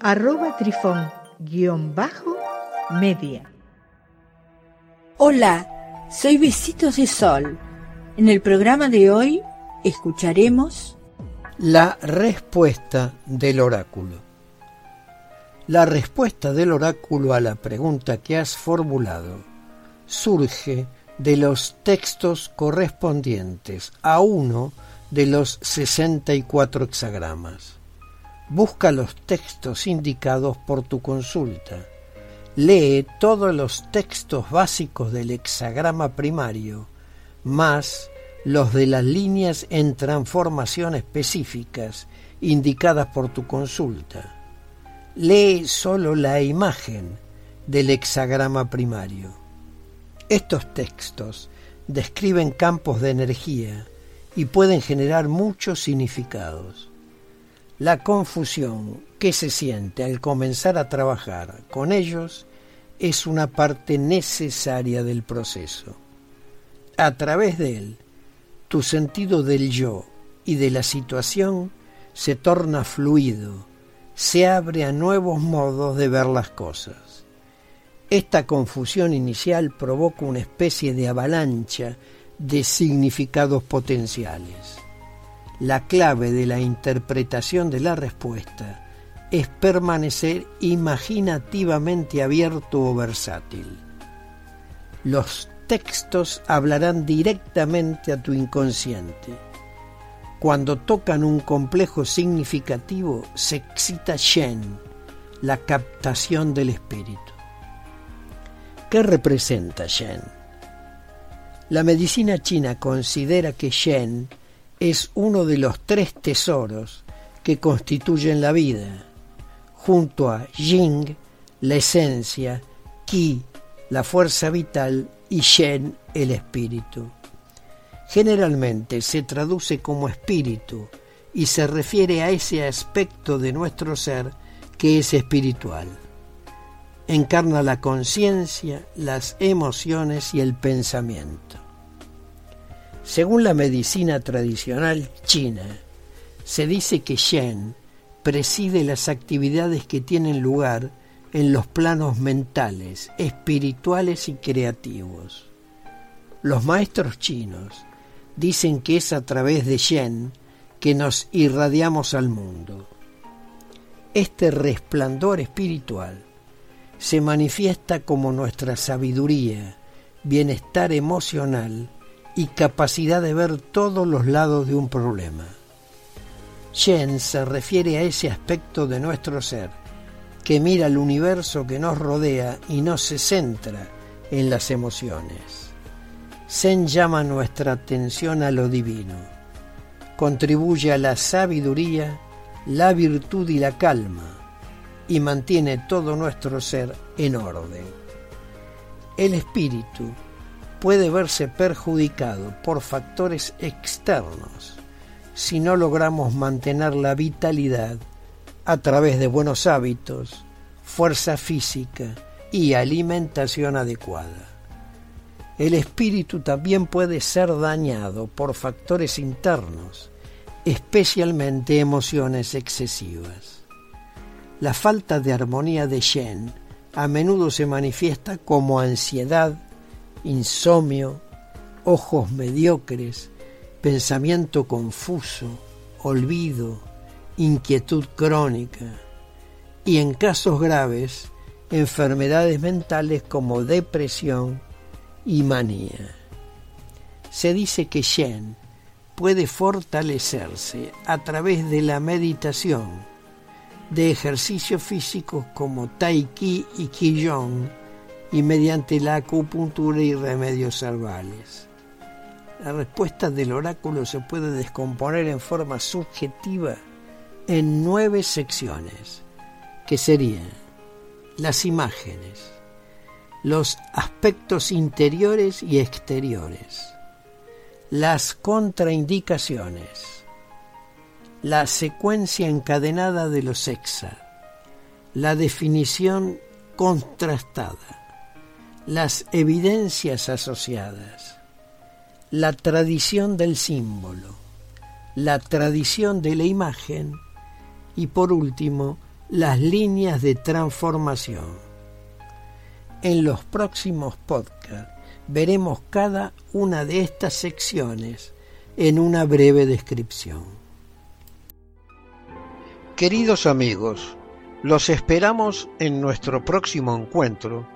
arroba trifón-media. Hola, soy Besitos de Sol. En el programa de hoy escucharemos la respuesta del oráculo. La respuesta del oráculo a la pregunta que has formulado surge de los textos correspondientes a uno de los 64 hexagramas. Busca los textos indicados por tu consulta. Lee todos los textos básicos del hexagrama primario, más los de las líneas en transformación específicas indicadas por tu consulta lee solo la imagen del hexagrama primario. Estos textos describen campos de energía y pueden generar muchos significados. La confusión que se siente al comenzar a trabajar con ellos es una parte necesaria del proceso. A través de él, tu sentido del yo y de la situación se torna fluido, se abre a nuevos modos de ver las cosas. Esta confusión inicial provoca una especie de avalancha de significados potenciales. La clave de la interpretación de la respuesta es permanecer imaginativamente abierto o versátil. Los textos hablarán directamente a tu inconsciente cuando tocan un complejo significativo, se excita Shen, la captación del espíritu. ¿Qué representa Shen? La medicina china considera que Shen es uno de los tres tesoros que constituyen la vida, junto a Jing, la esencia, Qi, la fuerza vital, y Shen, el espíritu generalmente se traduce como espíritu y se refiere a ese aspecto de nuestro ser que es espiritual. Encarna la conciencia, las emociones y el pensamiento. Según la medicina tradicional china, se dice que Shen preside las actividades que tienen lugar en los planos mentales, espirituales y creativos. Los maestros chinos dicen que es a través de Shen que nos irradiamos al mundo. Este resplandor espiritual se manifiesta como nuestra sabiduría, bienestar emocional y capacidad de ver todos los lados de un problema. Shen se refiere a ese aspecto de nuestro ser que mira el universo que nos rodea y no se centra en las emociones. Zen llama nuestra atención a lo divino, contribuye a la sabiduría, la virtud y la calma, y mantiene todo nuestro ser en orden. El espíritu puede verse perjudicado por factores externos si no logramos mantener la vitalidad a través de buenos hábitos, fuerza física y alimentación adecuada. El espíritu también puede ser dañado por factores internos, especialmente emociones excesivas. La falta de armonía de Shen a menudo se manifiesta como ansiedad, insomnio, ojos mediocres, pensamiento confuso, olvido, inquietud crónica y en casos graves enfermedades mentales como depresión, y manía. Se dice que Shen puede fortalecerse a través de la meditación, de ejercicios físicos como Tai Chi y Qigong y mediante la acupuntura y remedios herbales. La respuesta del oráculo se puede descomponer en forma subjetiva en nueve secciones, que serían las imágenes, los aspectos interiores y exteriores, las contraindicaciones, la secuencia encadenada de los exa, la definición contrastada, las evidencias asociadas, la tradición del símbolo, la tradición de la imagen y por último las líneas de transformación. En los próximos podcasts veremos cada una de estas secciones en una breve descripción. Queridos amigos, los esperamos en nuestro próximo encuentro